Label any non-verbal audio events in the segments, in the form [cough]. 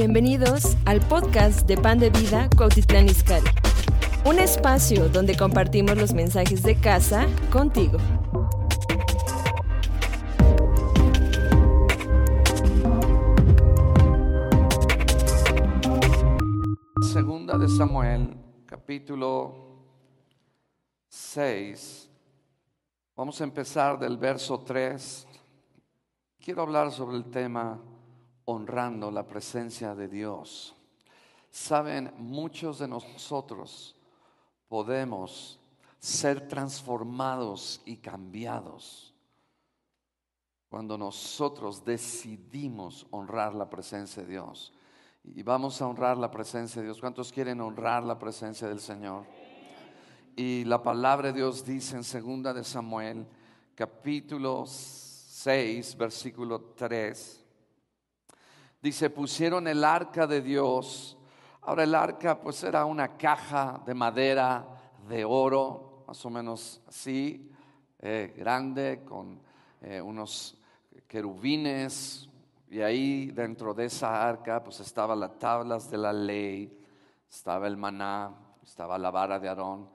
Bienvenidos al podcast de Pan de Vida Cuautitlán Izcalli. Un espacio donde compartimos los mensajes de casa contigo. Segunda de Samuel, capítulo 6. Vamos a empezar del verso 3. Quiero hablar sobre el tema honrando la presencia de Dios. Saben, muchos de nosotros podemos ser transformados y cambiados cuando nosotros decidimos honrar la presencia de Dios. Y vamos a honrar la presencia de Dios. ¿Cuántos quieren honrar la presencia del Señor? Y la palabra de Dios dice en segunda de Samuel, capítulo 6, versículo 3. Dice, pusieron el arca de Dios. Ahora el arca pues era una caja de madera, de oro, más o menos así, eh, grande, con eh, unos querubines. Y ahí dentro de esa arca pues estaban las tablas de la ley, estaba el maná, estaba la vara de Aarón.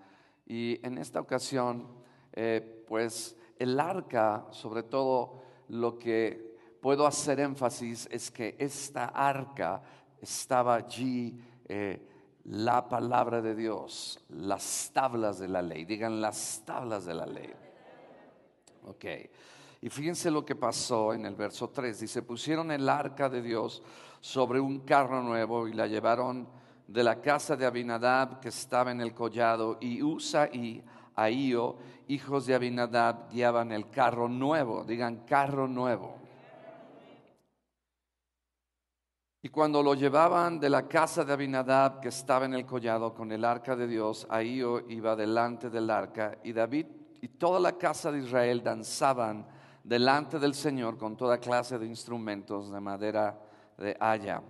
Y en esta ocasión eh, pues el arca, sobre todo lo que puedo hacer énfasis es que esta arca estaba allí eh, la palabra de Dios, las tablas de la ley. Digan las tablas de la ley. Ok. Y fíjense lo que pasó en el verso 3. Dice, pusieron el arca de Dios sobre un carro nuevo y la llevaron de la casa de Abinadab que estaba en el collado y Usa y Ahío, hijos de Abinadab, guiaban el carro nuevo. Digan carro nuevo. Y cuando lo llevaban de la casa de Abinadab, que estaba en el collado con el arca de Dios, ahí iba delante del arca, y David y toda la casa de Israel danzaban delante del Señor con toda clase de instrumentos de madera de haya.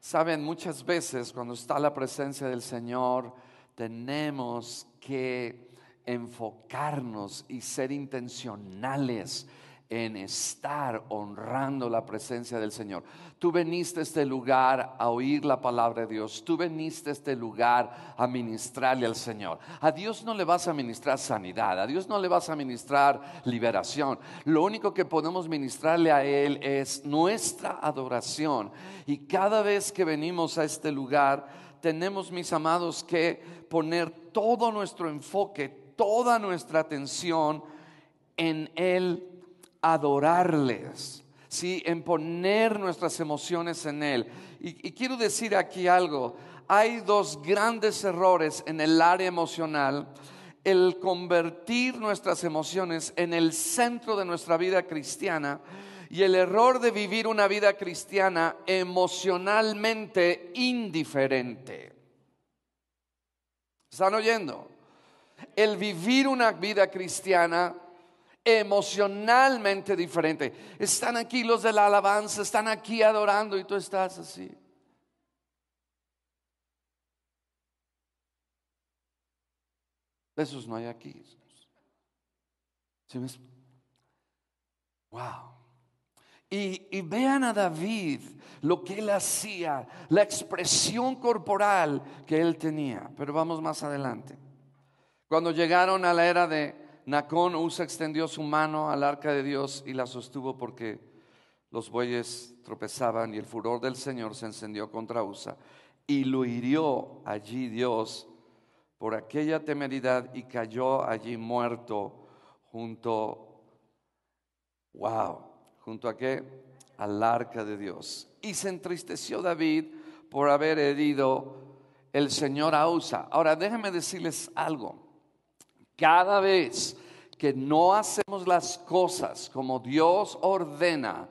Saben, muchas veces cuando está la presencia del Señor, tenemos que enfocarnos y ser intencionales en estar honrando la presencia del Señor. Tú veniste a este lugar a oír la palabra de Dios. Tú veniste a este lugar a ministrarle al Señor. A Dios no le vas a ministrar sanidad. A Dios no le vas a ministrar liberación. Lo único que podemos ministrarle a Él es nuestra adoración. Y cada vez que venimos a este lugar, tenemos, mis amados, que poner todo nuestro enfoque, toda nuestra atención en Él adorarles, ¿sí? en poner nuestras emociones en Él. Y, y quiero decir aquí algo, hay dos grandes errores en el área emocional el convertir nuestras emociones en el centro de nuestra vida cristiana y el error de vivir una vida cristiana emocionalmente indiferente. ¿Están oyendo? El vivir una vida cristiana emocionalmente diferente. Están aquí los de la alabanza, están aquí adorando y tú estás así. Esos no hay aquí. Wow. Y, vean a David lo que él hacía, la expresión corporal que él tenía. Pero vamos más adelante. Cuando llegaron a la era de Nacón Usa extendió su mano al arca de Dios y la sostuvo porque los bueyes tropezaban y el furor del Señor se encendió contra Usa y lo hirió allí Dios por aquella temeridad y cayó allí muerto junto, wow, junto a qué? Al arca de Dios. Y se entristeció David por haber herido el Señor a Usa. Ahora déjenme decirles algo. Cada vez que no hacemos las cosas como Dios ordena,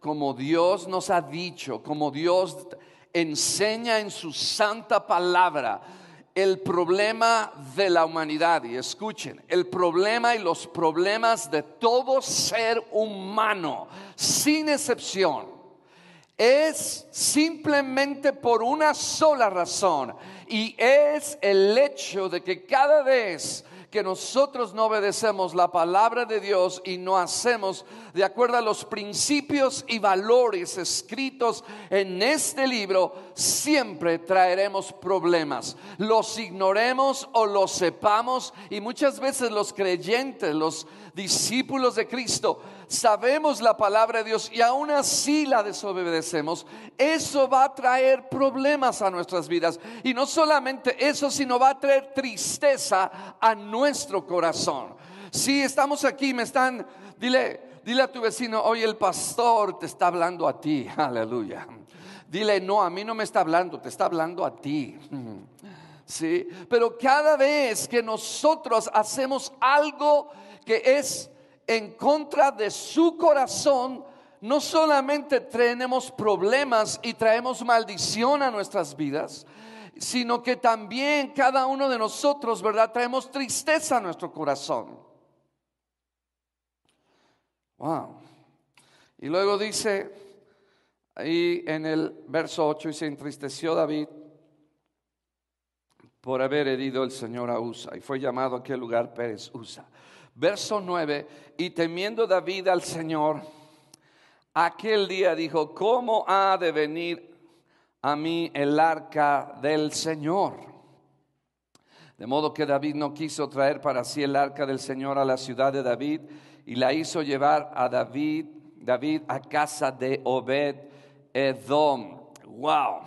como Dios nos ha dicho, como Dios enseña en su santa palabra, el problema de la humanidad, y escuchen, el problema y los problemas de todo ser humano, sin excepción, es simplemente por una sola razón, y es el hecho de que cada vez que nosotros no obedecemos la palabra de Dios y no hacemos de acuerdo a los principios y valores escritos en este libro, siempre traeremos problemas. Los ignoremos o los sepamos y muchas veces los creyentes, los discípulos de Cristo, sabemos la palabra de Dios y aún así la desobedecemos, eso va a traer problemas a nuestras vidas. Y no solamente eso, sino va a traer tristeza a nuestro corazón. Si estamos aquí, me están, dile, dile a tu vecino, hoy el pastor te está hablando a ti, [laughs] aleluya. Dile, no, a mí no me está hablando, te está hablando a ti. [laughs] Sí, pero cada vez que nosotros hacemos algo que es en contra de su corazón, no solamente tenemos problemas y traemos maldición a nuestras vidas, sino que también cada uno de nosotros, ¿verdad? Traemos tristeza a nuestro corazón. Wow. Y luego dice ahí en el verso 8 y se entristeció David por haber herido el Señor a Usa y fue llamado a aquel lugar Pérez Usa. Verso 9, y temiendo David al Señor, aquel día dijo, ¿cómo ha de venir a mí el arca del Señor? De modo que David no quiso traer para sí el arca del Señor a la ciudad de David y la hizo llevar a David, David a casa de Obed Edom. Wow.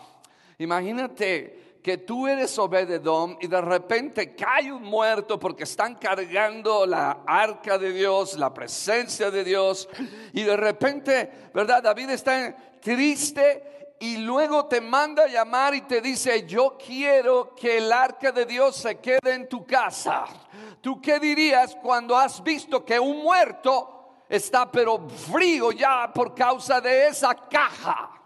Imagínate que tú eres Obededom y de repente cae un muerto porque están cargando la arca de Dios, la presencia de Dios, y de repente, ¿verdad? David está triste y luego te manda a llamar y te dice, yo quiero que el arca de Dios se quede en tu casa. ¿Tú qué dirías cuando has visto que un muerto está pero frío ya por causa de esa caja?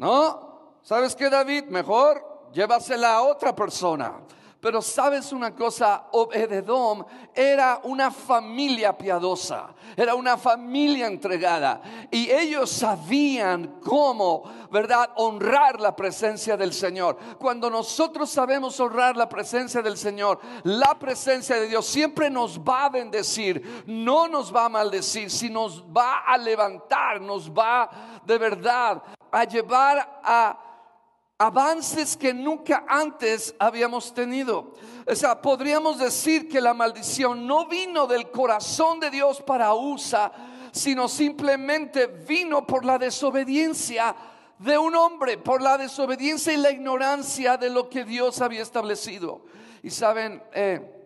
¿No? ¿Sabes qué, David? Mejor llévasela a otra persona. Pero sabes una cosa, Obededom era una familia piadosa, era una familia entregada y ellos sabían cómo, ¿verdad?, honrar la presencia del Señor. Cuando nosotros sabemos honrar la presencia del Señor, la presencia de Dios siempre nos va a bendecir, no nos va a maldecir, sino nos va a levantar, nos va de verdad a llevar a avances que nunca antes habíamos tenido. O sea, podríamos decir que la maldición no vino del corazón de Dios para Usa, sino simplemente vino por la desobediencia de un hombre, por la desobediencia y la ignorancia de lo que Dios había establecido. Y saben, eh,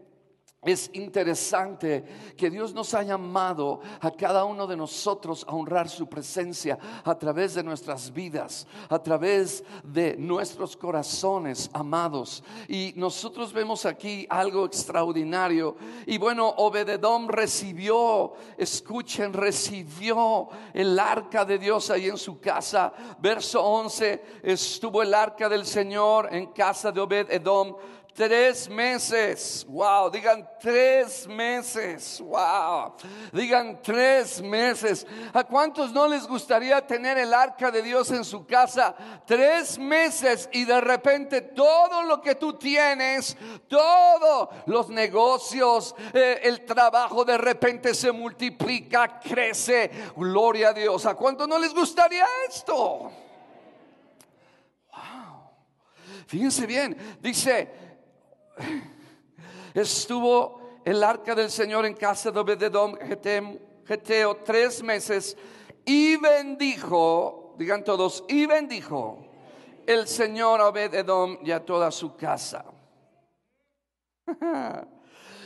es interesante que Dios nos ha llamado a cada uno de nosotros a honrar su presencia a través de nuestras vidas, a través de nuestros corazones amados. Y nosotros vemos aquí algo extraordinario. Y bueno, Obededom recibió, escuchen, recibió el arca de Dios ahí en su casa. Verso 11, estuvo el arca del Señor en casa de Obededom Tres meses, wow, digan tres meses, wow, digan tres meses. ¿A cuántos no les gustaría tener el arca de Dios en su casa? Tres meses y de repente todo lo que tú tienes, todos los negocios, eh, el trabajo de repente se multiplica, crece. Gloria a Dios. ¿A cuántos no les gustaría esto? Wow. Fíjense bien, dice [laughs] estuvo el arca del Señor en casa de Obededom, Geteo, tres meses y bendijo, digan todos, y bendijo el Señor a Obededom y a toda su casa. [laughs]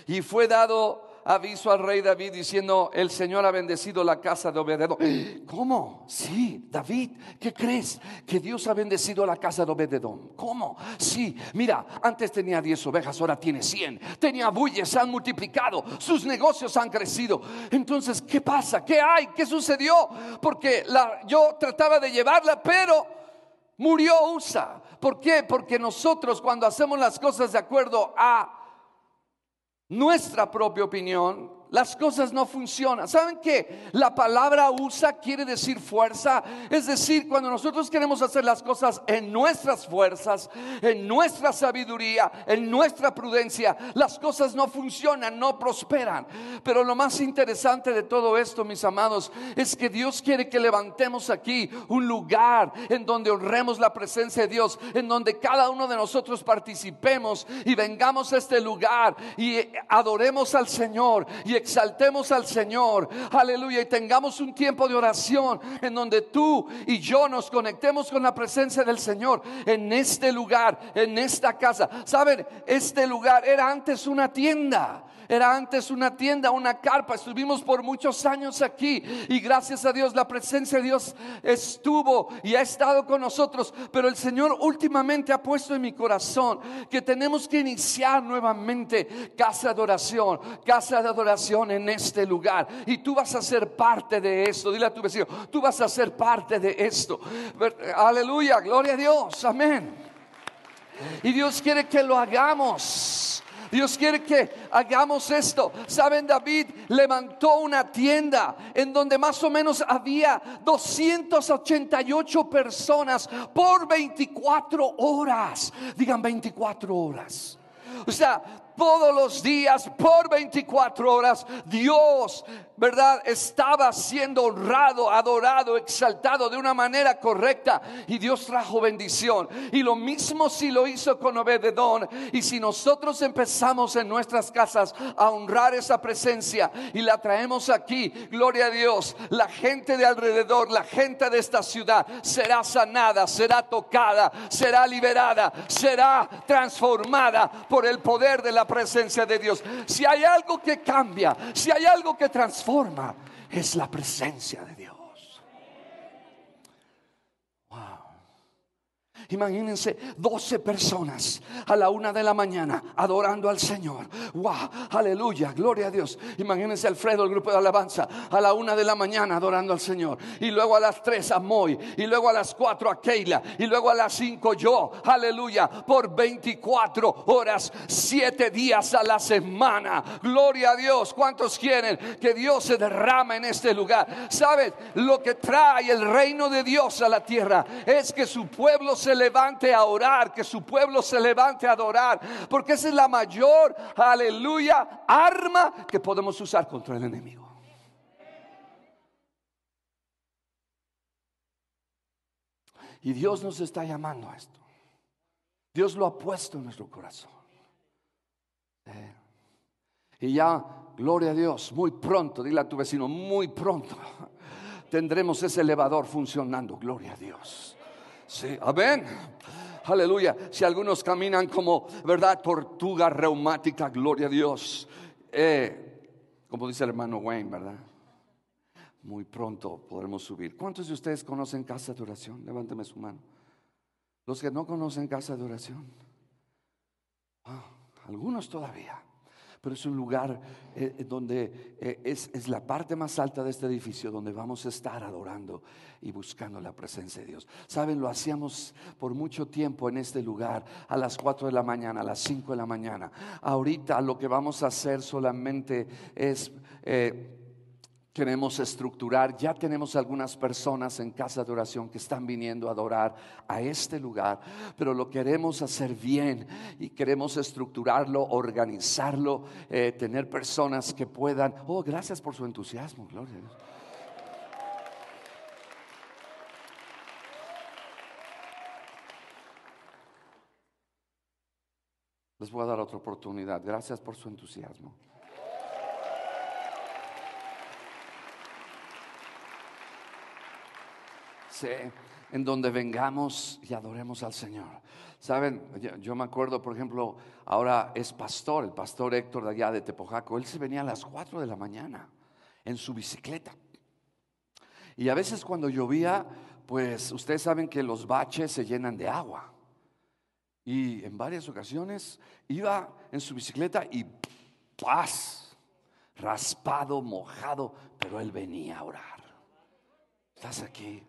y fue dado aviso al rey David diciendo, el Señor ha bendecido la casa de Obededom. [gasps] ¿Cómo? Sí, David, ¿qué crees? Que Dios ha bendecido la casa de Obededom. ¿Cómo? Sí, mira, antes tenía 10 ovejas, ahora tiene 100. Tenía bueyes, se han multiplicado, sus negocios han crecido. Entonces, ¿qué pasa? ¿Qué hay? ¿Qué sucedió? Porque la, yo trataba de llevarla, pero murió Usa. ¿Por qué? Porque nosotros cuando hacemos las cosas de acuerdo a nuestra propia opinión, las cosas no funcionan. ¿Saben que la palabra usa quiere decir fuerza? Es decir, cuando nosotros queremos hacer las cosas en nuestras fuerzas, en nuestra sabiduría, en nuestra prudencia, las cosas no funcionan, no prosperan. Pero lo más interesante de todo esto, mis amados, es que Dios quiere que levantemos aquí un lugar en donde honremos la presencia de Dios, en donde cada uno de nosotros participemos y vengamos a este lugar y adoremos al Señor y exaltemos al Señor. Aleluya. Y tengamos un tiempo de oración en donde tú y yo nos conectemos con la presencia del Señor en este lugar, en esta casa. Saben, este lugar era antes una tienda. Era antes una tienda, una carpa. Estuvimos por muchos años aquí y gracias a Dios la presencia de Dios estuvo y ha estado con nosotros. Pero el Señor últimamente ha puesto en mi corazón que tenemos que iniciar nuevamente casa de oración, casa de adoración en este lugar. Y tú vas a ser parte de esto. Dile a tu vecino, tú vas a ser parte de esto. Aleluya, gloria a Dios, amén. Y Dios quiere que lo hagamos. Dios quiere que hagamos esto. Saben, David levantó una tienda en donde más o menos había 288 personas por 24 horas. Digan 24 horas. O sea, todos los días por 24 horas Dios, ¿verdad? Estaba siendo honrado, adorado, exaltado de una manera correcta y Dios trajo bendición. Y lo mismo si lo hizo con Obededón y si nosotros empezamos en nuestras casas a honrar esa presencia y la traemos aquí, gloria a Dios, la gente de alrededor, la gente de esta ciudad será sanada, será tocada, será liberada, será transformada por el poder de la presencia de Dios. Si hay algo que cambia, si hay algo que transforma, es la presencia de Dios. Imagínense 12 personas a la una de la mañana adorando al Señor. Wow, aleluya, gloria a Dios. Imagínense Alfredo, el grupo de alabanza, a la una de la mañana adorando al Señor. Y luego a las tres a Moy. Y luego a las cuatro a Keila. Y luego a las cinco yo. Aleluya, por 24 horas, siete días a la semana. Gloria a Dios. ¿Cuántos quieren que Dios se derrama en este lugar? ¿Sabes? Lo que trae el reino de Dios a la tierra es que su pueblo se levante a orar, que su pueblo se levante a adorar, porque esa es la mayor, aleluya, arma que podemos usar contra el enemigo. Y Dios nos está llamando a esto. Dios lo ha puesto en nuestro corazón. Y ya, gloria a Dios, muy pronto, dile a tu vecino, muy pronto tendremos ese elevador funcionando, gloria a Dios. Sí, amén. Aleluya. Si algunos caminan como, ¿verdad? Tortuga reumática, gloria a Dios. Eh, como dice el hermano Wayne, ¿verdad? Muy pronto podremos subir. ¿Cuántos de ustedes conocen casa de oración? Levánteme su mano. Los que no conocen casa de oración. Ah, algunos todavía pero es un lugar eh, donde eh, es, es, la parte más alta de este edificio donde vamos a estar adorando y buscando la presencia de Dios. Saben, lo hacíamos por mucho tiempo en este lugar, a las 4 de la mañana, a las 5 de la mañana. Ahorita lo que vamos a hacer solamente es... Eh, queremos estructurar. Ya tenemos algunas personas en casa de oración que están viniendo a adorar a este lugar, pero lo queremos hacer bien y queremos estructurarlo, organizarlo, eh, tener personas que puedan. Oh, gracias por su entusiasmo, gloria a Dios. Les voy a dar otra oportunidad. Gracias por su entusiasmo. En donde vengamos y adoremos al Señor. Saben, yo, me acuerdo, por ejemplo, ahora es pastor, el pastor Héctor de allá de Tepojaco, él se venía a las 4 de la mañana en su bicicleta. Y a veces cuando llovía, pues ustedes saben que los baches se llenan de agua. Y en varias ocasiones iba en su bicicleta y paz, raspado, mojado, pero él venía a orar. ¿Estás aquí?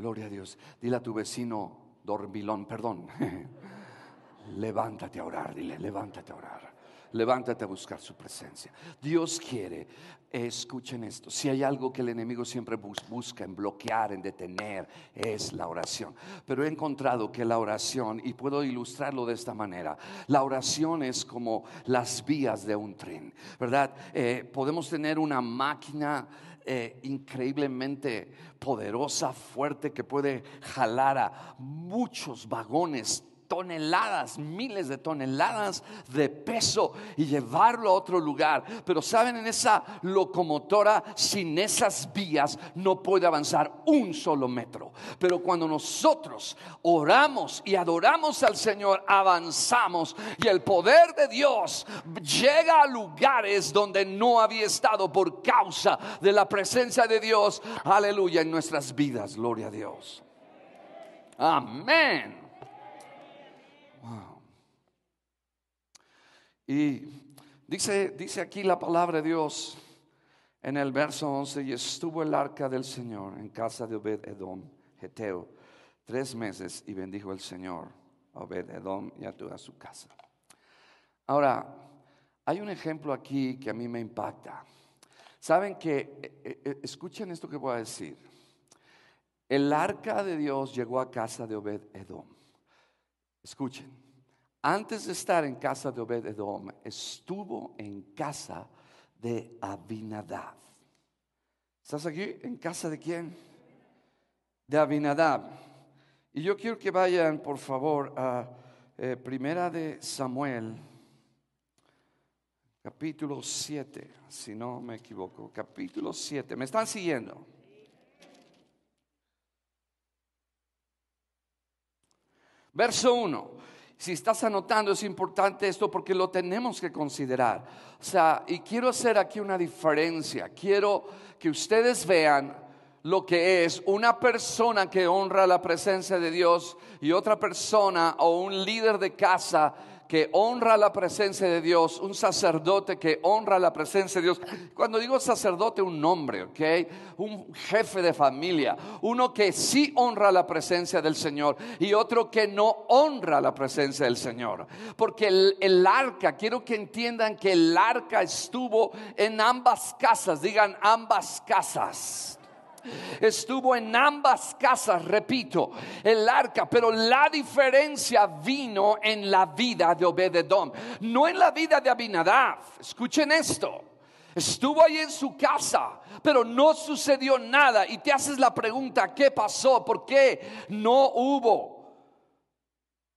Gloria a Dios. Dile a tu vecino dormilón, perdón. [laughs] levántate a orar, dile, levántate a orar. levántate a buscar su presencia. Dios quiere, escuchen esto, si hay algo que el enemigo siempre busca en bloquear, en detener, es la oración. Pero he encontrado que la oración, y puedo ilustrarlo de esta manera, la oración es como las vías de un tren, ¿verdad? Eh, podemos tener una máquina eh, increíblemente poderosa, fuerte, que puede jalar a muchos vagones toneladas, miles de toneladas de peso y llevarlo a otro lugar. Pero saben, en esa locomotora, sin esas vías, no puede avanzar un solo metro. Pero cuando nosotros oramos y adoramos al Señor, avanzamos y el poder de Dios llega a lugares donde no había estado por causa de la presencia de Dios. Aleluya en nuestras vidas, gloria a Dios. Amén. Y dice, dice aquí la palabra de Dios en el verso 11, y estuvo el arca del Señor en casa de Obed Edom, Geteo, tres meses, y bendijo el Señor a Obed Edom y a toda su casa. Ahora, hay un ejemplo aquí que a mí me impacta. Saben que, eh, eh, escuchen esto que voy a decir. El arca de Dios llegó a casa de Obed Edom. Escuchen, antes de estar en casa de Obed Edom, estuvo en casa de Abinadab. ¿Estás aquí? ¿En casa de quién? De Abinadab. Y yo quiero que vayan, por favor, a eh, Primera de Samuel, capítulo 7, si no me equivoco, capítulo 7. ¿Me están siguiendo? Verso 1. Si estás anotando, es importante esto porque lo tenemos que considerar. O sea, y quiero hacer aquí una diferencia. Quiero que ustedes vean lo que es una persona que honra la presencia de Dios y otra persona o un líder de casa que honra la presencia de Dios, un sacerdote que honra la presencia de Dios. Cuando digo sacerdote, un nombre, ¿ok? Un jefe de familia, uno que sí honra la presencia del Señor y otro que no honra la presencia del Señor. Porque el, el arca, quiero que entiendan que el arca estuvo en ambas casas, digan ambas casas estuvo en ambas casas, repito, el arca, pero la diferencia vino en la vida de Obededón, no en la vida de Abinadab. Escuchen esto. Estuvo ahí en su casa, pero no sucedió nada. Y te haces la pregunta, ¿qué pasó? ¿Por qué no hubo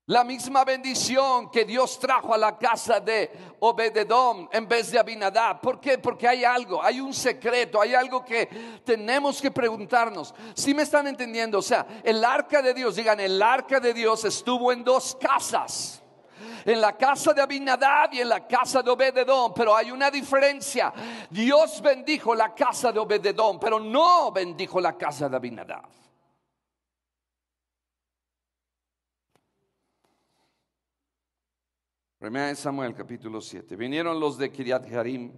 la misma bendición que Dios trajo a la casa de Obededom en vez de Abinadab. ¿Por qué? Porque hay algo, hay un secreto, hay algo que tenemos que preguntarnos. Si me están entendiendo, o sea, el arca de Dios, digan, el arca de Dios estuvo en dos casas. En la casa de Abinadab y en la casa de Obededom, pero hay una diferencia. Dios bendijo la casa de Obededom, pero no bendijo la casa de Abinadab. Primera Samuel capítulo 7. Vinieron los de Kiriat Jarim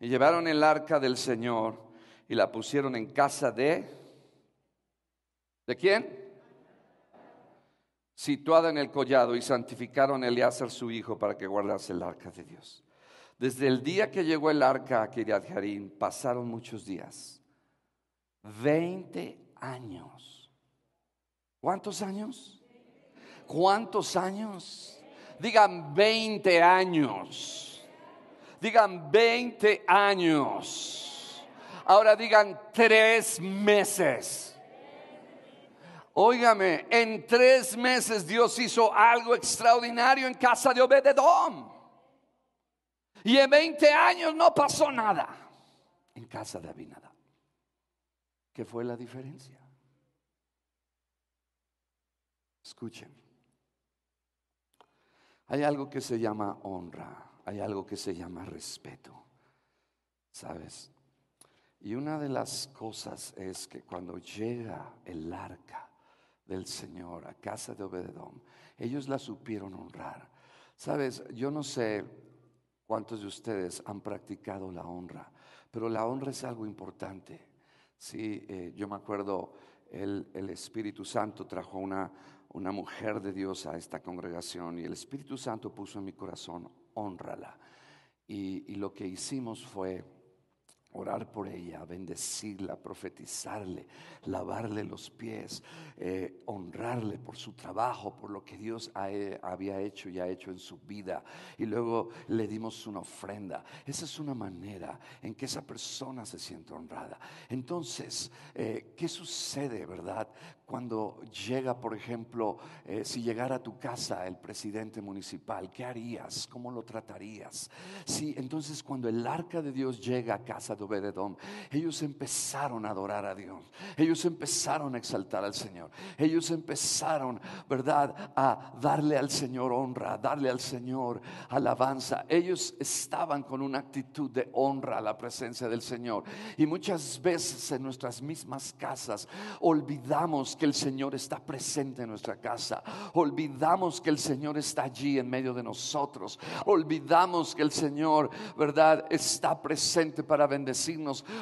y llevaron el arca del Señor y la pusieron en casa de ¿De quién? Situada en el collado y santificaron a Eleazar su hijo para que guardase el arca de Dios. Desde el día que llegó el arca a Kiriat Jarim pasaron muchos días. Veinte años. ¿Cuántos años? ¿Cuántos años? Digan 20 años. Digan 20 años. Ahora digan tres meses. Óigame, en tres meses Dios hizo algo extraordinario en casa de Obededom. Y en 20 años no pasó nada en casa de Abinadab. ¿Qué fue la diferencia? Escuchen. Hay algo que se llama honra, hay algo que se llama respeto, ¿sabes? Y una de las cosas es que cuando llega el arca del Señor a casa de Obededón, ellos la supieron honrar. Sabes, yo no sé cuántos de ustedes han practicado la honra, pero la honra es algo importante. Sí, eh, yo me acuerdo, el, el Espíritu Santo trajo una, una mujer de Dios a esta congregación y el Espíritu Santo puso en mi corazón, honrala. Y, lo que hicimos fue orar por ella, bendecirla, profetizarle, lavarle los pies, eh, honrarle por su trabajo, por lo que Dios eh, había hecho y ha hecho en su vida. Y luego le dimos una ofrenda. Esa es una manera en que esa persona se siente honrada. Entonces, eh, ¿qué sucede, verdad? Cuando llega, por ejemplo, si llegara a tu casa el presidente municipal, ¿qué harías? ¿Cómo lo tratarías? Sí, entonces cuando el arca de Dios llega a casa de Obededón, ellos empezaron a adorar a Dios. Ellos empezaron a exaltar al Señor. Ellos empezaron, ¿verdad?, a darle al Señor honra, darle al Señor alabanza. Ellos estaban con una actitud de honra a la presencia del Señor. Y muchas veces en nuestras mismas casas olvidamos que el Señor está presente en nuestra casa. Olvidamos que el Señor está allí en medio de nosotros. Olvidamos que el Señor, ¿verdad?, está presente para bendecir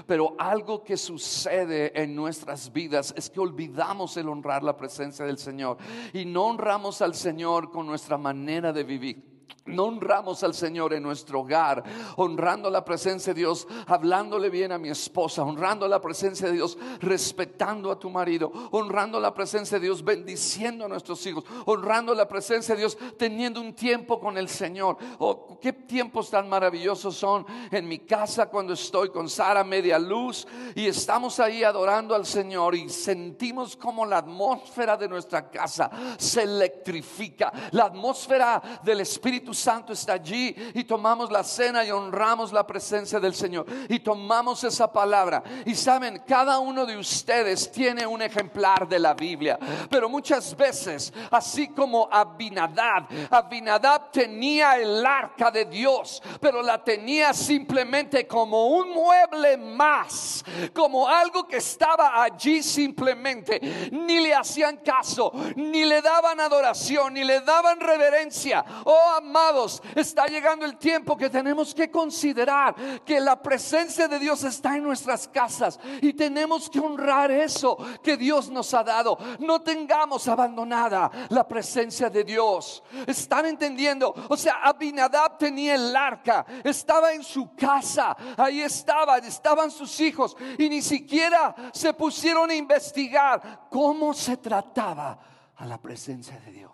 pero algo que sucede en nuestras vidas es que olvidamos el honrar la presencia del Señor y no honramos al Señor con nuestra manera de vivir. No honramos al Señor en nuestro hogar, honrando la presencia de Dios, hablándole bien a mi esposa, honrando la presencia de Dios, respetando a tu marido, honrando la presencia de Dios, bendiciendo a nuestros hijos, honrando la presencia de Dios, teniendo un tiempo con el Señor. Oh, qué tiempos tan maravillosos son en mi casa cuando estoy con Sara media luz y estamos ahí adorando al Señor y sentimos como la atmósfera de nuestra casa se electrifica, la atmósfera del Espíritu Santo está allí y tomamos la cena y honramos la presencia del Señor y tomamos esa palabra. Y saben, cada uno de ustedes tiene un ejemplar de la Biblia, pero muchas veces, así como Abinadab, Abinadab tenía el arca de Dios, pero la tenía simplemente como un mueble más, como algo que estaba allí simplemente. Ni le hacían caso, ni le daban adoración, ni le daban reverencia. Oh, amados, está llegando el tiempo que tenemos que considerar que la presencia de Dios está en nuestras casas y tenemos que honrar eso que Dios nos ha dado. No tengamos abandonada la presencia de Dios. ¿Están entendiendo? O sea, Abinadab tenía el arca, estaba en su casa, ahí estaba, estaban sus hijos y ni siquiera se pusieron a investigar cómo se trataba a la presencia de Dios.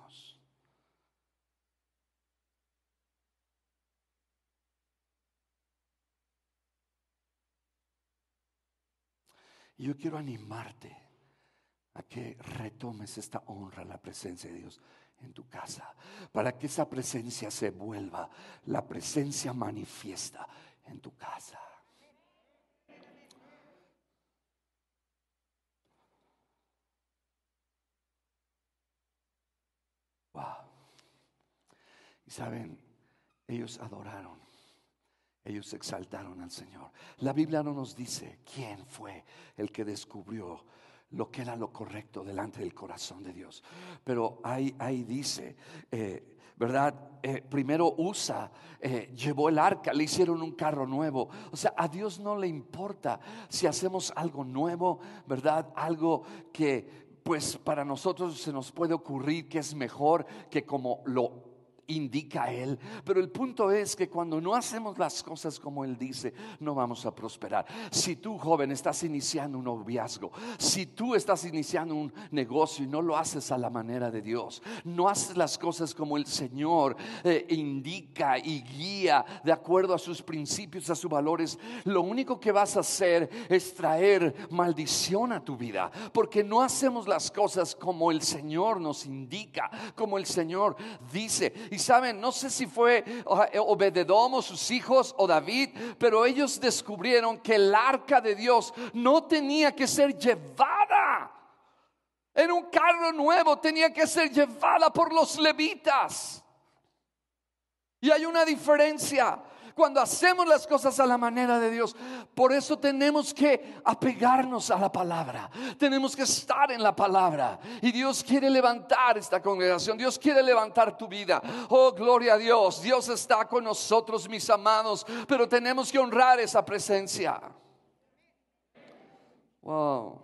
Y yo quiero animarte a que retomes esta honra, la presencia de Dios en tu casa, para que esa presencia se vuelva la presencia manifiesta en tu casa. Wow. Y saben, ellos adoraron ellos exaltaron al Señor. La Biblia no nos dice quién fue el que descubrió lo que era lo correcto delante del corazón de Dios. Pero ahí, ahí dice, eh, ¿verdad? Eh, primero Usa eh, llevó el arca, le hicieron un carro nuevo. O sea, a Dios no le importa si hacemos algo nuevo, ¿verdad? Algo que pues para nosotros se nos puede ocurrir que es mejor que como lo indica Él. Pero el punto es que cuando no hacemos las cosas como Él dice, no vamos a prosperar. Si tú, joven, estás iniciando un noviazgo, si tú estás iniciando un negocio y no lo haces a la manera de Dios, no haces las cosas como el Señor eh, indica y guía de acuerdo a sus principios, a sus valores, lo único que vas a hacer es traer maldición a tu vida, porque no hacemos las cosas como el Señor nos indica, como el Señor dice. Saben, no sé si fue eh, Obededom sus hijos o David, pero ellos descubrieron que el arca de Dios no tenía que ser llevada en un carro nuevo, tenía que ser llevada por los levitas. Y hay una diferencia cuando hacemos las cosas a la manera de Dios. Por eso tenemos que apegarnos a la palabra. Tenemos que estar en la palabra. Y Dios quiere levantar esta congregación. Dios quiere levantar tu vida. Oh, gloria a Dios. Dios está con nosotros, mis amados. Pero tenemos que honrar esa presencia. Wow.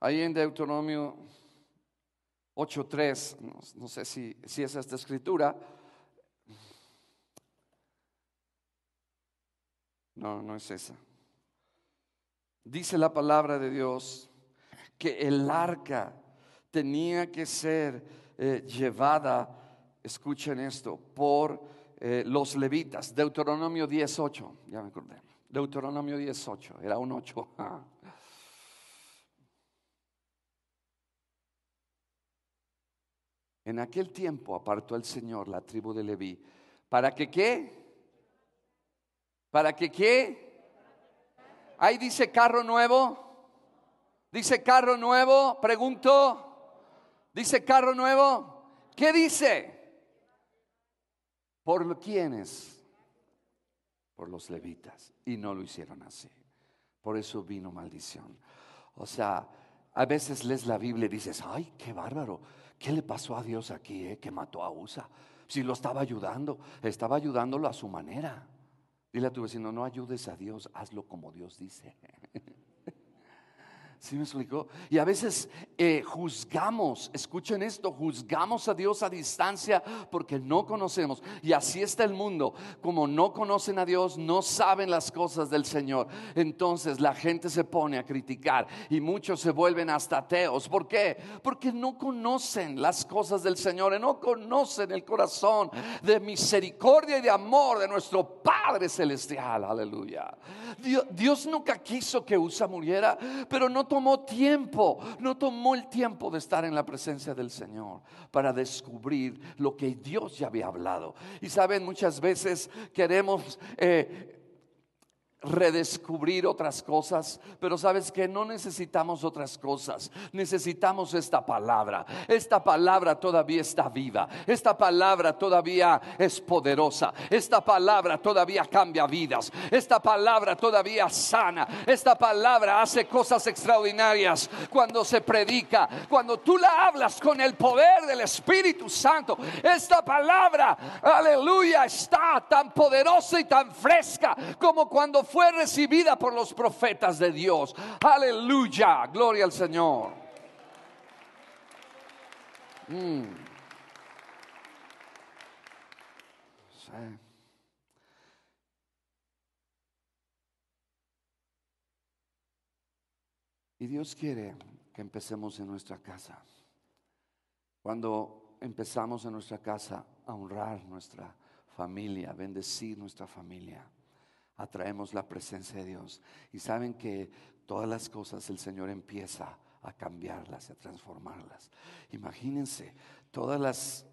Ahí en Deuteronomio 8.3, no, no sé si, si es esta escritura, No, no es esa. Dice la palabra de Dios que el arca tenía que ser eh, llevada, escuchen esto, por eh, los levitas. Deuteronomio 18, ya me acordé. Deuteronomio 18, era un 8. [laughs] En aquel tiempo apartó el Señor la tribu de Leví. ¿Para que qué? ¿Para que qué? Ahí dice carro nuevo. Dice carro nuevo. Pregunto. Dice carro nuevo. ¿Qué dice? ¿Por quiénes? Por los levitas. Y no lo hicieron así. Por eso vino maldición. O sea, a veces lees la Biblia y dices, ay, qué bárbaro. ¿Qué le pasó a Dios aquí, eh, que mató a Usa? Si lo estaba ayudando, estaba ayudándolo a su manera. Dile a tu vecino, no ayudes a Dios, hazlo como Dios dice. [laughs] ¿Sí me explicó? Y a veces eh, juzgamos, escuchen esto, juzgamos a Dios a distancia porque no conocemos. Y así está el mundo. Como no conocen a Dios, no saben las cosas del Señor. Entonces la gente se pone a criticar y muchos se vuelven hasta ateos. ¿Por qué? Porque no conocen las cosas del Señor no conocen el corazón de misericordia y de amor de nuestro Padre Celestial. Aleluya. Dios, Dios nunca quiso que Usa muriera, pero no tomó tiempo, no tomó el tiempo de estar en la presencia del Señor para descubrir lo que Dios ya había hablado. Y saben, muchas veces queremos... Eh, redescubrir otras cosas, pero sabes que no necesitamos otras cosas, necesitamos esta palabra. Esta palabra todavía está viva, esta palabra todavía es poderosa, esta palabra todavía cambia vidas, esta palabra todavía sana, esta palabra hace cosas extraordinarias. Cuando se predica, cuando tú la hablas con el poder del Espíritu Santo. Esta palabra, aleluya, está tan poderosa y tan fresca como cuando fue recibida por los profetas de Dios. Aleluya, gloria al Señor. Mm. Y Dios quiere que empecemos en nuestra casa. Cuando empezamos en nuestra casa a honrar nuestra familia, bendecir nuestra familia atraemos la presencia de Dios. Y saben que todas las cosas el Señor empieza a cambiarlas, a transformarlas. Imagínense todas las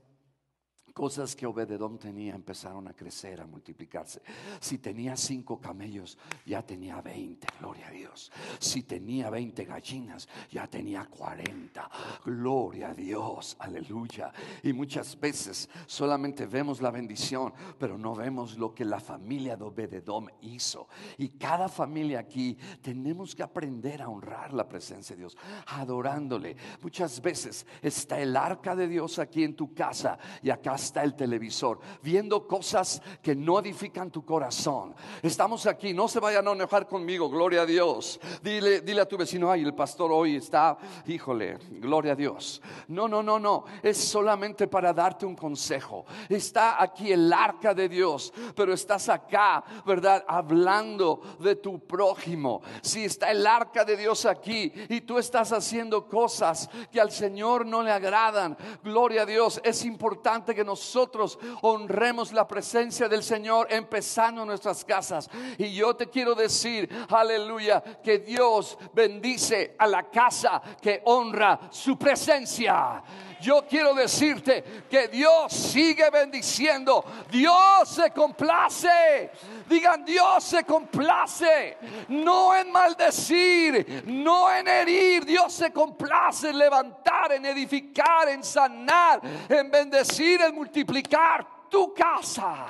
cosas que Obededón tenía empezaron a crecer, a multiplicarse. Si tenía cinco camellos, ya tenía veinte, gloria a Dios. Si tenía veinte gallinas, ya tenía cuarenta, gloria a Dios, aleluya. Y muchas veces solamente vemos la bendición, pero no vemos lo que la familia de Obededón hizo. Y cada familia aquí tenemos que aprender a honrar la presencia de Dios, adorándole. Muchas veces está el arca de Dios aquí en tu casa y acá está el televisor, viendo cosas que no edifican tu corazón. Estamos aquí, no se vayan a enojar conmigo, gloria a Dios. Dile, dile a tu vecino, ay, el pastor hoy está, híjole, gloria a Dios. No, no, no, no, es solamente para darte un consejo. Está aquí el arca de Dios, pero estás acá, ¿verdad? Hablando de tu prójimo. Si está el arca de Dios aquí y tú estás haciendo cosas que al Señor no le agradan, gloria a Dios, es importante que nos nosotros honremos la presencia del Señor empezando en nuestras casas. Y yo te quiero decir, aleluya, que Dios bendice a la casa que honra su presencia. Yo quiero decirte que Dios sigue bendiciendo. Dios se complace. Digan, Dios se complace. No en maldecir, no en herir. Dios se complace en levantar, en edificar, en sanar, en bendecir, en multiplicar tu casa.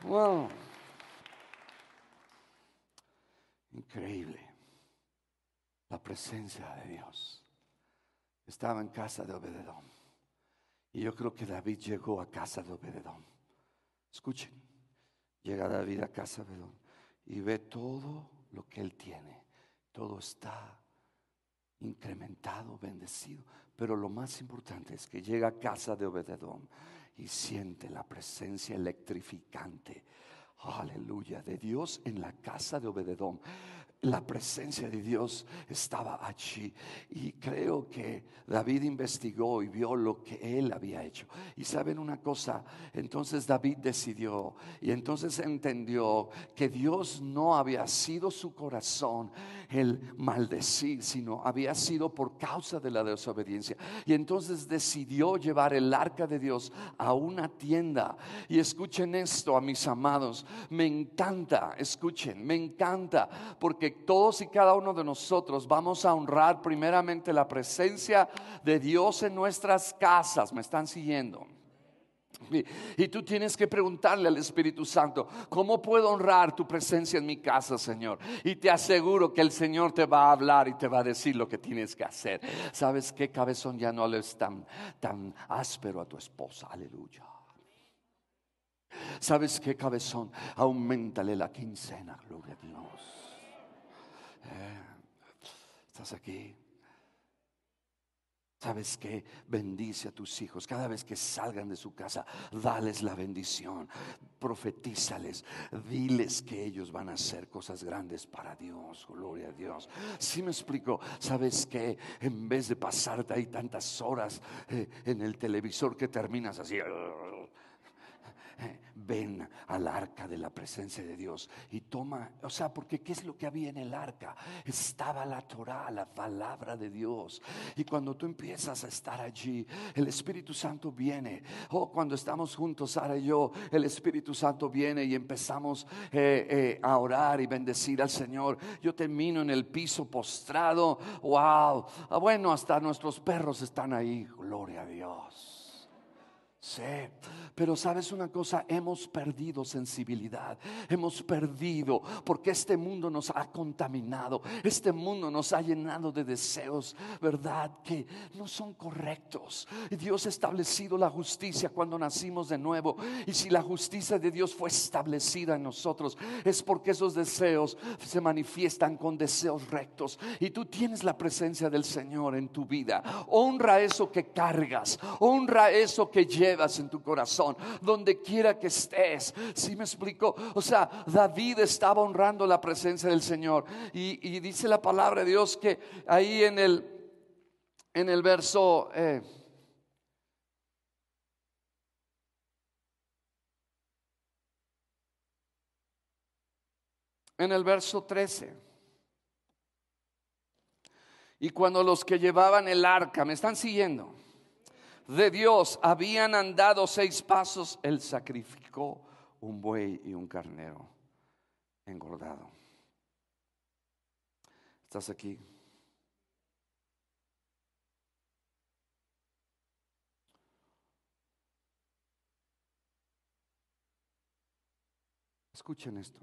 Wow. Increíble. La presencia de Dios estaba en casa de Obededón. Y yo creo que David llegó a casa de Obededón. Escuchen, llega David a casa de Obededón y ve todo lo que él tiene. Todo está incrementado, bendecido. Pero lo más importante es que llega a casa de Obededón y siente la presencia electrificante aleluya, de Dios en la casa de Obededón la presencia de Dios estaba allí. Y creo que David investigó y vio lo que él había hecho. Y saben una cosa, entonces David decidió y entonces entendió que Dios no había sido su corazón el maldecir, sino había sido por causa de la desobediencia. Y entonces decidió llevar el arca de Dios a una tienda. Y escuchen esto, a mis amados, me encanta, escuchen, me encanta, porque todos y cada uno de nosotros vamos a honrar primeramente la presencia de Dios en nuestras casas. ¿Me están siguiendo? Y, tú tienes que preguntarle al Espíritu Santo, ¿cómo puedo honrar tu presencia en mi casa, Señor? Y te aseguro que el Señor te va a hablar y te va a decir lo que tienes que hacer. ¿Sabes qué cabezón ya no le es tan, tan áspero a tu esposa? Aleluya. ¿Sabes qué cabezón? Aumentale la quincena, gloria a Dios. Eh, ¿Estás aquí? ¿Sabes que Bendice a tus hijos. Cada vez que salgan de su casa, dales la bendición. Profetízales. Diles que ellos van a hacer cosas grandes para Dios. Gloria a Dios. Si me explico, ¿sabes que En vez de pasarte ahí tantas horas eh, en el televisor que terminas así ven al arca de la presencia de Dios y toma, o sea, porque ¿qué es lo que había en el arca? Estaba la Torah, la palabra de Dios. Y cuando tú empiezas a estar allí, el Espíritu Santo viene. O oh, cuando estamos juntos, Sara y yo, el Espíritu Santo viene y empezamos eh, eh, a orar y bendecir al Señor. Yo termino en el piso postrado. Wow. Ah, bueno, hasta nuestros perros están ahí. Gloria a Dios. Sí, pero sabes una cosa, hemos perdido sensibilidad, hemos perdido porque este mundo nos ha contaminado, este mundo nos ha llenado de deseos, ¿verdad? Que no son correctos. Dios ha establecido la justicia cuando nacimos de nuevo y si la justicia de Dios fue establecida en nosotros es porque esos deseos se manifiestan con deseos rectos y tú tienes la presencia del Señor en tu vida. Honra eso que cargas, honra eso que llevas en tu corazón, donde quiera que estés. Si me explico? O sea, David estaba honrando la presencia del Señor. Y, dice la palabra de Dios que ahí en el, en el verso... Eh, en el verso 13. Y cuando los que llevaban el arca, ¿me están siguiendo? De Dios habían andado seis pasos, él sacrificó un buey y un carnero engordado. ¿Estás aquí? Escuchen esto.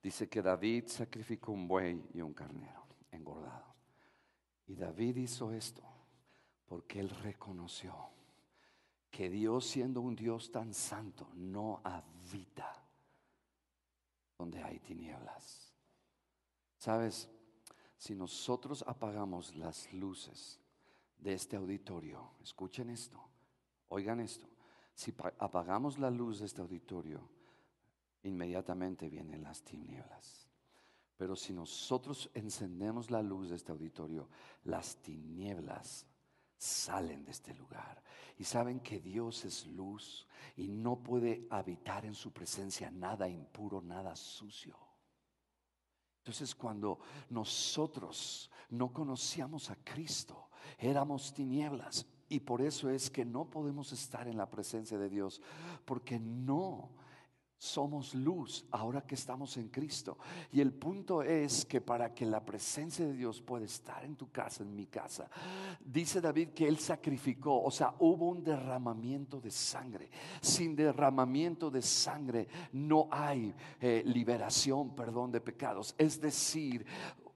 Dice que David sacrificó un buey y un carnero engordado. Y David hizo esto porque él reconoció que Dios siendo un Dios tan santo no habita donde hay tinieblas. Sabes, si nosotros apagamos las luces de este auditorio, escuchen esto, oigan esto, si apagamos la luz de este auditorio, inmediatamente vienen las tinieblas. Pero si nosotros encendemos la luz de este auditorio, las tinieblas salen de este lugar y saben que Dios es luz y no puede habitar en su presencia nada impuro, nada sucio. Entonces cuando nosotros no conocíamos a Cristo, éramos tinieblas y por eso es que no podemos estar en la presencia de Dios, porque no somos luz ahora que estamos en Cristo. Y el punto es que para que la presencia de Dios pueda estar en tu casa, en mi casa, dice David que Él sacrificó, o sea, hubo un derramamiento de sangre. Sin derramamiento de sangre no hay eh, liberación, perdón de pecados. Es decir,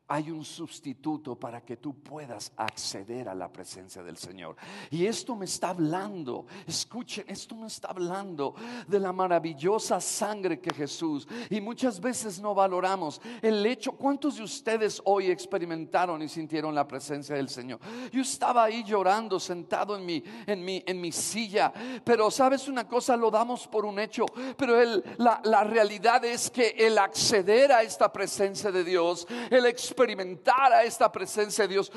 hay un sustituto para que tú puedas acceder a la presencia del Señor. Y esto me está hablando, escuchen, esto me está hablando de la maravillosa sangre que Jesús. Y muchas veces no valoramos el hecho, ¿cuántos de ustedes hoy experimentaron y sintieron la presencia del Señor? Yo estaba ahí llorando, sentado en mi, en mi, en mi silla, pero sabes una cosa, lo damos por un hecho, pero la, la realidad es que el acceder a esta presencia de Dios, el experimentar a esta presencia de Dios,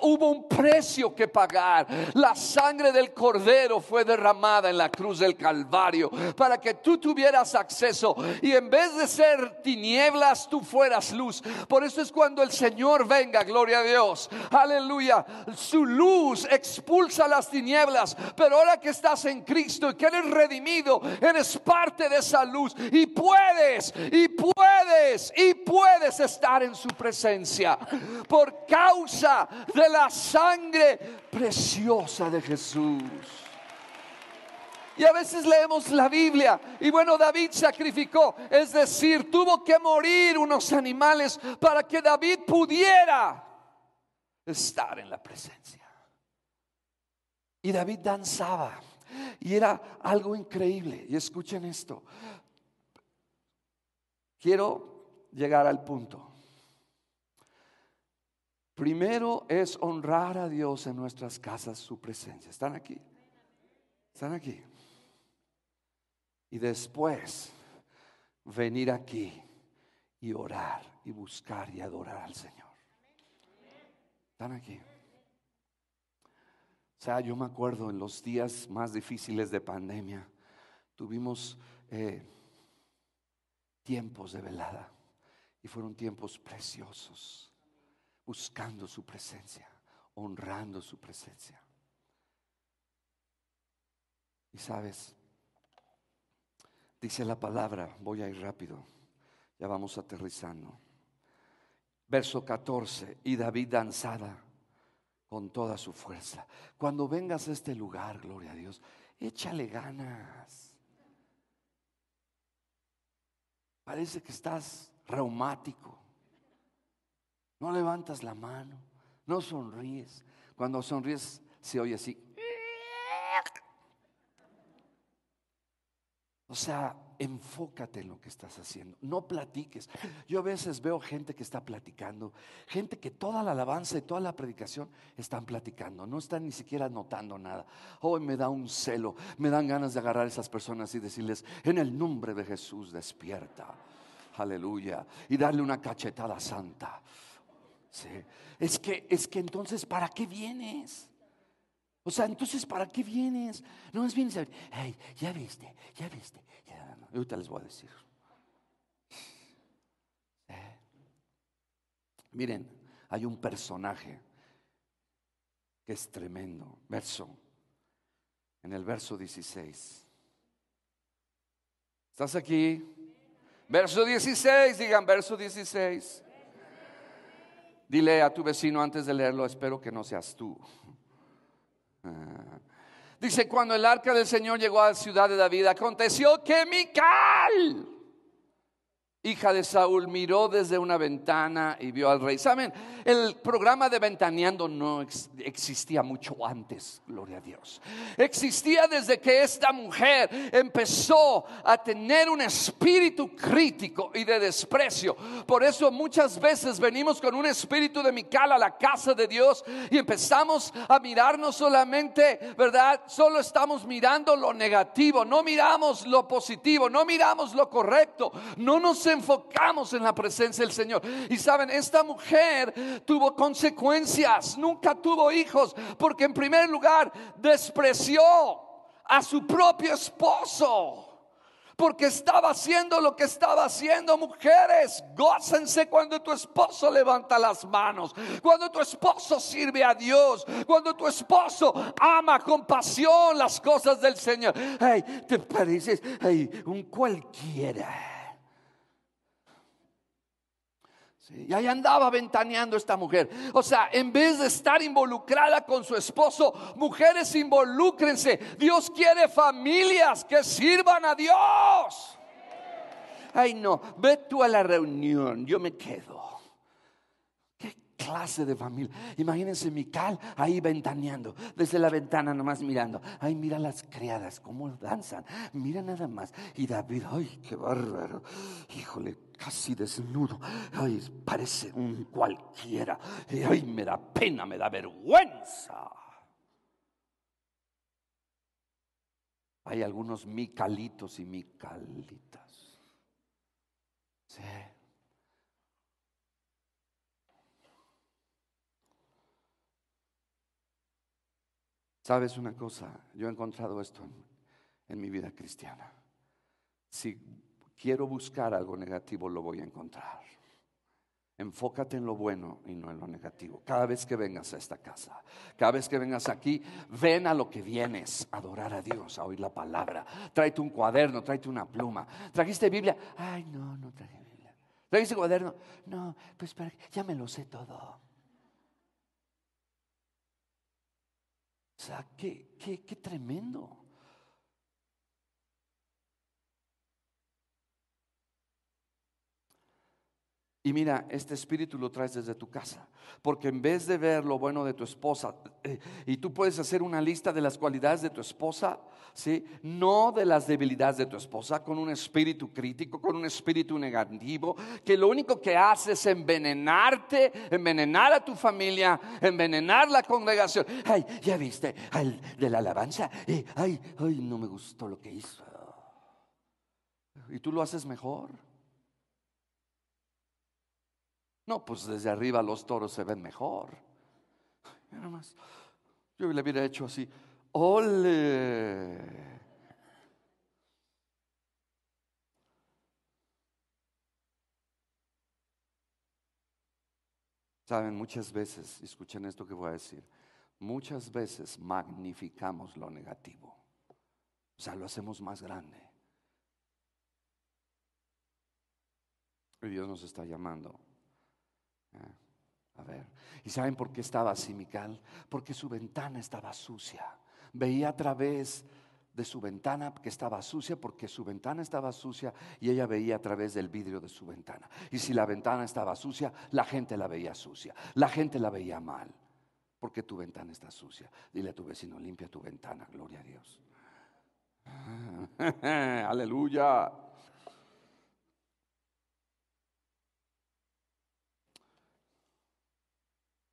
hubo un precio que pagar. La sangre del cordero fue derramada en la cruz del Calvario para que tú tuvieras acceso y en vez de ser tinieblas, tú fueras luz. Por eso es cuando el Señor venga, gloria a Dios. Aleluya. Su luz expulsa las tinieblas, pero ahora que estás en Cristo y que eres redimido, eres parte de esa luz y puedes, y puedes, y puedes estar en su presencia por causa de la sangre preciosa de Jesús. Y a veces leemos la Biblia y bueno, David sacrificó, es decir, tuvo que morir unos animales para que David pudiera estar en la presencia. Y David danzaba y era algo increíble. Y escuchen esto. Quiero llegar al punto. Primero es honrar a Dios en nuestras casas, su presencia. ¿Están aquí? ¿Están aquí? Y después venir aquí y orar y buscar y adorar al Señor. ¿Están aquí? O sea, yo me acuerdo en los días más difíciles de pandemia, tuvimos eh, tiempos de velada y fueron tiempos preciosos buscando su presencia, honrando su presencia. Y sabes, dice la palabra, voy a ir rápido, ya vamos aterrizando. Verso 14, y David danzada con toda su fuerza. Cuando vengas a este lugar, gloria a Dios, échale ganas. Parece que estás reumático. No levantas la mano, no sonríes. Cuando sonríes se oye así. O sea, enfócate en lo que estás haciendo. No platiques. Yo a veces veo gente que está platicando, gente que toda la alabanza y toda la predicación están platicando, no están ni siquiera notando nada. Hoy me da un celo, me dan ganas de agarrar a esas personas y decirles, en el nombre de Jesús despierta. Aleluya. Y darle una cachetada santa. Es que, es que entonces, ¿para qué vienes? O sea, entonces, ¿para qué vienes? No es vienes a hey, ya viste, ya viste. Ahorita les voy a decir. Miren, hay un personaje que es tremendo. Verso, en el verso 16. ¿Estás aquí? Verso 16, digan, verso 16. Dile a tu vecino antes de leerlo, espero que no seas tú. [laughs] Ah. Dice, cuando el arca del Señor llegó a la ciudad de David, aconteció que Mical, hija de Saúl, miró desde una ventana y vio al rey. Saben, el programa de Ventaneando no existía mucho antes, gloria a Dios. Existía desde que esta mujer empezó a tener un espíritu crítico y de desprecio. Por eso muchas veces venimos con un espíritu de Mical a la casa de Dios y empezamos a mirarnos solamente, ¿verdad? Solo estamos mirando lo negativo, no miramos lo positivo, no miramos lo correcto, no nos enfocamos en la presencia del Señor. Y saben, esta mujer tuvo consecuencias, nunca tuvo hijos, porque en primer lugar despreció a su propio esposo. Porque estaba haciendo lo que estaba haciendo. Mujeres, gócense cuando tu esposo levanta las manos. Cuando tu esposo sirve a Dios. Cuando tu esposo ama con pasión las cosas del Señor. Ay, te pareces ay, un cualquiera. Y ahí andaba ventaneando esta mujer. O sea, en vez de estar involucrada con su esposo, mujeres involúcrense. Dios quiere familias que sirvan a Dios. Ay, no, ve tú a la reunión, yo me quedo. Clase de familia. Imagínense Mical ahí ventaneando, desde la ventana nomás mirando. Ay, mira las criadas, cómo danzan. Mira nada más. Y David, ay, qué bárbaro. Híjole, casi desnudo. Ay, parece un cualquiera. Ay, me da pena, me da vergüenza. Hay algunos micalitos y micalitas. Sí. ¿Sabes una cosa? Yo he encontrado esto en, mi vida cristiana. Si quiero buscar algo negativo, lo voy a encontrar. Enfócate en lo bueno y no en lo negativo. Cada vez que vengas a esta casa, cada vez que vengas aquí, ven a lo que vienes, adorar a Dios, a oír la palabra. Tráete un cuaderno, tráete una pluma. ¿Trajiste Biblia? Ay, no, no traje Biblia. ¿Trajiste cuaderno? No, pues ya me lo sé todo. Sea, qué, qué, qué tremendo. Y mira, este espíritu lo traes desde tu casa. Porque en vez de ver lo bueno de tu esposa, eh, y tú puedes hacer una lista de las cualidades de tu esposa, ¿sí? no de las debilidades de tu esposa, con un espíritu crítico, con un espíritu negativo, que lo único que hace es envenenarte, envenenar a tu familia, envenenar la congregación. Ay, ya viste, ay, de la alabanza, eh, ay, ay, no me gustó lo que hizo. Y tú lo haces mejor. No, pues desde arriba los toros se ven mejor. Mira más. Yo le hubiera hecho así. ¡Ole! Saben, muchas veces, escuchen esto que voy a decir, muchas veces magnificamos lo negativo. O sea, lo hacemos más grande. Y Dios nos está llamando a ver, ¿y saben por qué estaba así Mical? Porque su ventana estaba sucia. Veía a través de su ventana que estaba sucia porque su ventana estaba sucia y ella veía a través del vidrio de su ventana. Y si la ventana estaba sucia, la gente la veía sucia, la gente la veía mal. Porque tu ventana está sucia. Dile a tu vecino, limpia tu ventana, gloria a Dios. [laughs] Aleluya.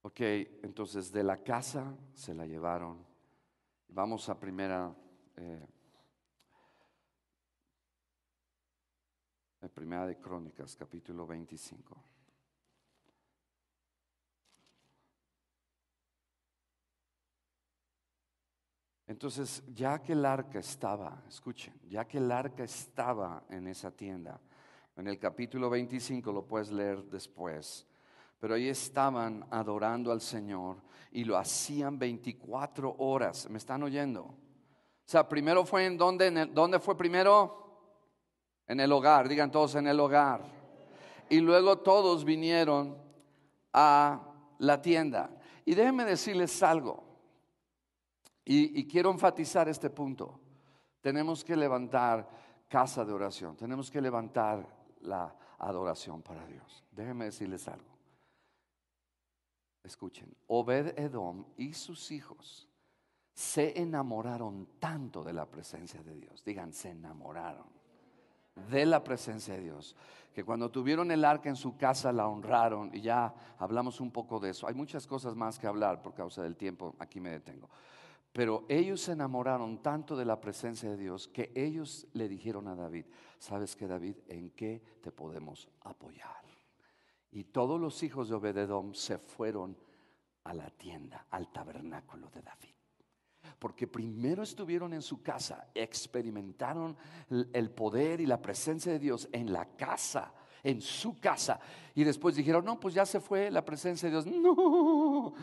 Ok, entonces de la casa se la llevaron. Vamos a primera, eh, primera de Crónicas, capítulo 25. Entonces, ya que el arca estaba, escuchen, ya que el arca estaba en esa tienda, en el capítulo 25 lo puedes leer después pero ahí estaban adorando al Señor y lo hacían 24 horas. ¿Me están oyendo? O sea, primero fue en donde, ¿dónde fue primero? En el hogar, digan todos en el hogar. Y luego todos vinieron a la tienda. Y déjenme decirles algo. Y, y quiero enfatizar este punto. Tenemos que levantar casa de oración. Tenemos que levantar la adoración para Dios. Déjenme decirles algo. Escuchen, Obed Edom y sus hijos se enamoraron tanto de la presencia de Dios. Digan, se enamoraron de la presencia de Dios. Que cuando tuvieron el arca en su casa la honraron y ya hablamos un poco de eso. Hay muchas cosas más que hablar por causa del tiempo, aquí me detengo. Pero ellos se enamoraron tanto de la presencia de Dios que ellos le dijeron a David, ¿sabes qué David? ¿En qué te podemos apoyar? Y todos los hijos de Obededom se fueron a la tienda, al tabernáculo de David. Porque primero estuvieron en su casa, experimentaron el poder y la presencia de Dios en la casa, en su casa. Y después dijeron, no, pues ya se fue la presencia de Dios. [laughs] No,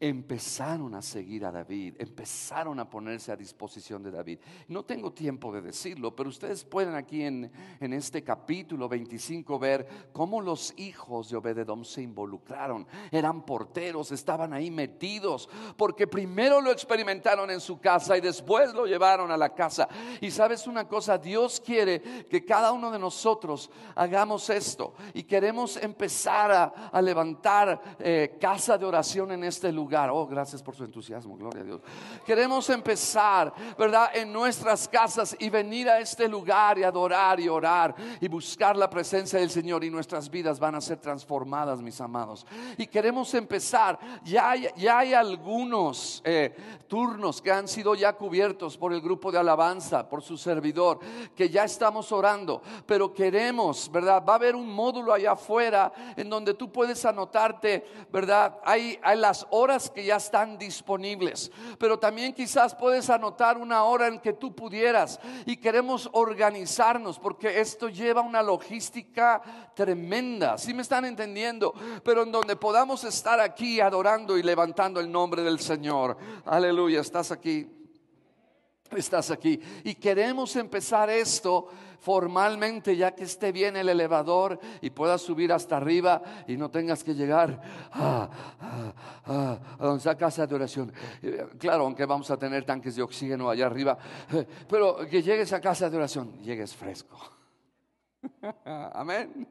empezaron a seguir a David, empezaron a ponerse a disposición de David. No tengo tiempo de decirlo, pero ustedes pueden aquí en, en este capítulo 25 ver cómo los hijos de Obededom se involucraron. Eran porteros, estaban ahí metidos, porque primero lo experimentaron en su casa y después lo llevaron a la casa. Y sabes una cosa, Dios quiere que cada uno de nosotros hagamos esto y queremos empezar a, levantar eh, casa de oración en este lugar Oh, gracias por su entusiasmo, gloria a Dios. Queremos empezar, ¿verdad? En nuestras casas y venir a este lugar y adorar y orar y buscar la presencia del Señor y nuestras vidas van a ser transformadas, mis amados. Y queremos empezar, ya hay, ya hay algunos eh, turnos que han sido ya cubiertos por el grupo de alabanza, por su servidor, que ya estamos orando, pero queremos, ¿verdad? Va a haber un módulo allá afuera en donde tú puedes anotarte, ¿verdad? Hay, hay las horas que ya están disponibles, pero también quizás puedes anotar una hora en que tú pudieras y queremos organizarnos porque esto lleva una logística tremenda, si me están entendiendo? Pero en donde podamos estar aquí adorando y levantando el nombre del Señor. Aleluya, estás aquí. Estás aquí. Y queremos empezar esto formalmente, ya que esté bien el elevador y puedas subir hasta arriba y no tengas que llegar a, a, a, casa de oración. Eh, claro, aunque vamos a tener tanques de oxígeno allá arriba, eh, pero que llegues a casa de oración, llegues fresco. [laughs] Amén.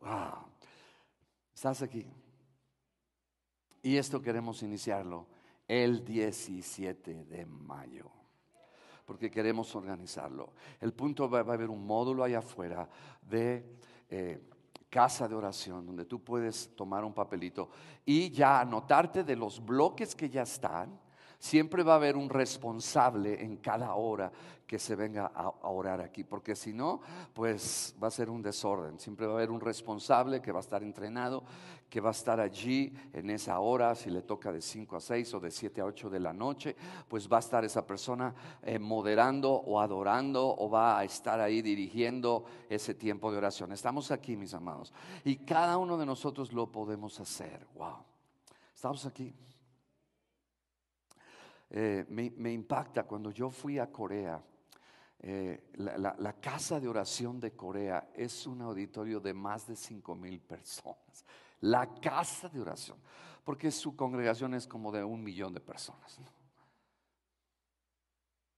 Wow. Estás aquí. Y esto queremos iniciarlo el 17 de mayo porque queremos organizarlo. El punto va, a haber un módulo allá afuera de eh, casa de oración donde tú puedes tomar un papelito y ya anotarte de los bloques que ya están. Siempre va a haber un responsable en cada hora que se venga a, orar aquí, porque si no, pues va a ser un desorden. Siempre va a haber un responsable que va a estar entrenado, que va a estar allí en esa hora, si le toca de 5 a 6 o de 7 a 8 de la noche, pues va a estar esa persona eh, moderando o adorando o va a estar ahí dirigiendo ese tiempo de oración. Estamos aquí, mis amados, y cada uno de nosotros lo podemos hacer. Wow, estamos aquí. Eh, me, impacta cuando yo fui a Corea eh, la, casa de oración de Corea es un auditorio de más de 5 mil personas. La casa de oración, porque su congregación es como de un millón de personas.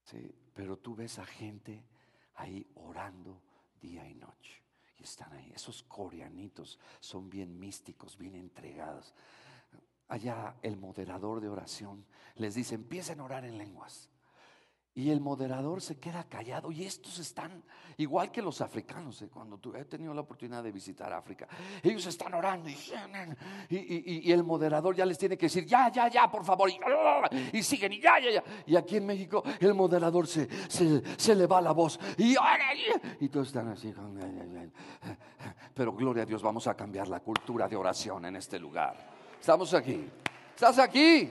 Sí, pero tú ves a gente ahí orando día y noche. Y están ahí. Esos coreanitos son bien místicos, bien entregados. Allá el moderador de oración les dice, empiecen a orar en lenguas. Y el moderador se queda callado. Y estos están igual que los africanos. ¿eh? Cuando he tenido la oportunidad de visitar África, ellos están orando y, el moderador ya les tiene que decir, ya, ya, ya, por favor. Y, siguen y ya, ya, ya. Y aquí en México el moderador se, se, le va la voz. Y, y todos están así. Pero gloria a Dios, vamos a cambiar la cultura de oración en este lugar. Estamos aquí. ¿Estás aquí?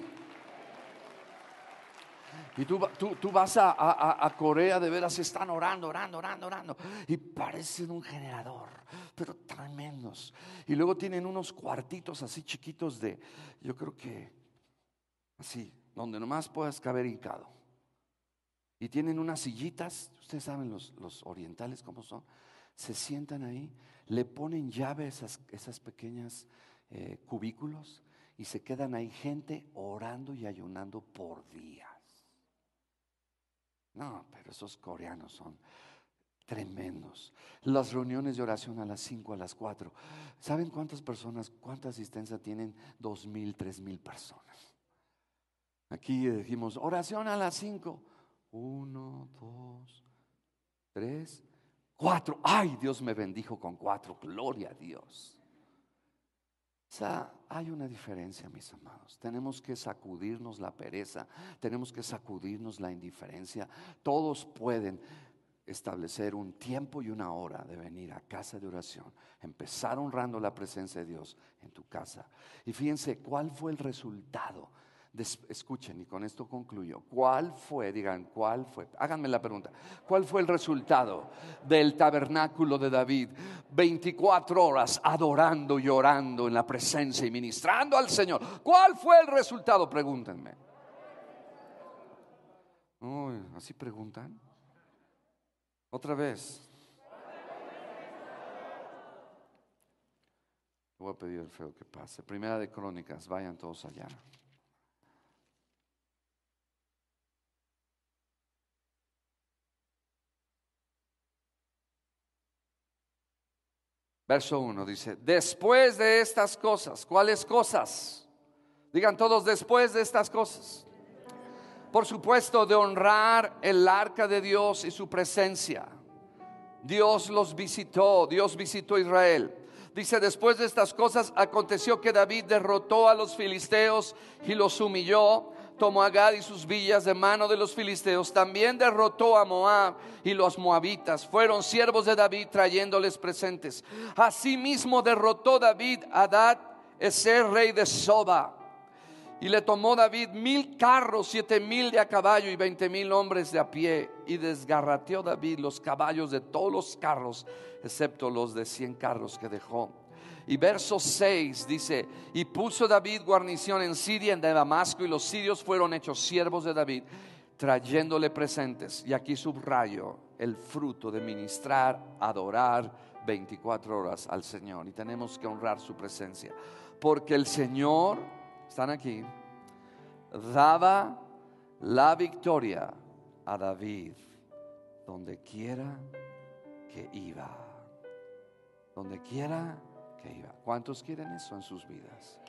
Y tú, tú, vas a, Corea, de veras están orando, orando, orando, orando. Y parecen un generador, pero tremendos. Y luego tienen unos cuartitos así chiquitos de, yo creo que, así, donde nomás puedas caber hincado. Y tienen unas sillitas, ustedes saben los, los orientales cómo son. Se sientan ahí, le ponen llave a esas, esas pequeñas eh, cubículos y se quedan ahí gente orando y ayunando por días. No, pero esos coreanos son tremendos. Las reuniones de oración a las 5, a las 4. ¿Saben cuántas personas, cuánta asistencia tienen? Dos mil, tres mil personas. Aquí dijimos, oración a las 5. Uno, dos, tres, cuatro. Ay, Dios me bendijo con cuatro. Gloria a Dios. Sea, hay una diferencia, mis amados. Tenemos que sacudirnos la pereza, tenemos que sacudirnos la indiferencia. Todos pueden establecer un tiempo y una hora de venir a casa de oración, empezar honrando la presencia de Dios en tu casa. Y fíjense cuál fue el resultado escuchen, y con esto concluyo. ¿Cuál fue, digan, cuál fue? Háganme la pregunta. ¿Cuál fue el resultado del tabernáculo de David? 24 horas adorando y en la presencia y ministrando al Señor. ¿Cuál fue el resultado? Pregúntenme. ¿Así preguntan? Otra vez. Voy a pedir al feo que pase. Primera de Crónicas, vayan todos allá. Verso 1 dice, después de estas cosas, ¿cuáles cosas? Digan todos, después de estas cosas. Por supuesto, de honrar el arca de Dios y su presencia. Dios los visitó, Dios visitó a Israel. Dice, después de estas cosas aconteció que David derrotó a los filisteos y los humilló tomó a Gad y sus villas de mano de los filisteos. También derrotó a Moab y los moabitas. Fueron siervos de David trayéndoles presentes. Asimismo derrotó David a Adad, ese rey de Soba. Y le tomó David mil carros, siete mil de a caballo y veinte mil hombres de a pie. Y desgarrateó David los caballos de todos los carros, excepto los de cien carros que dejó. Y verso 6 dice, y puso David guarnición en Siria, en Damasco, y los sirios fueron hechos siervos de David, trayéndole presentes. Y aquí subrayo el fruto de ministrar, adorar 24 horas al Señor. Y tenemos que honrar su presencia. Porque el Señor, están aquí, daba la victoria a David donde quiera que iba. Donde quiera ¿Cuántos quieren eso en sus vidas?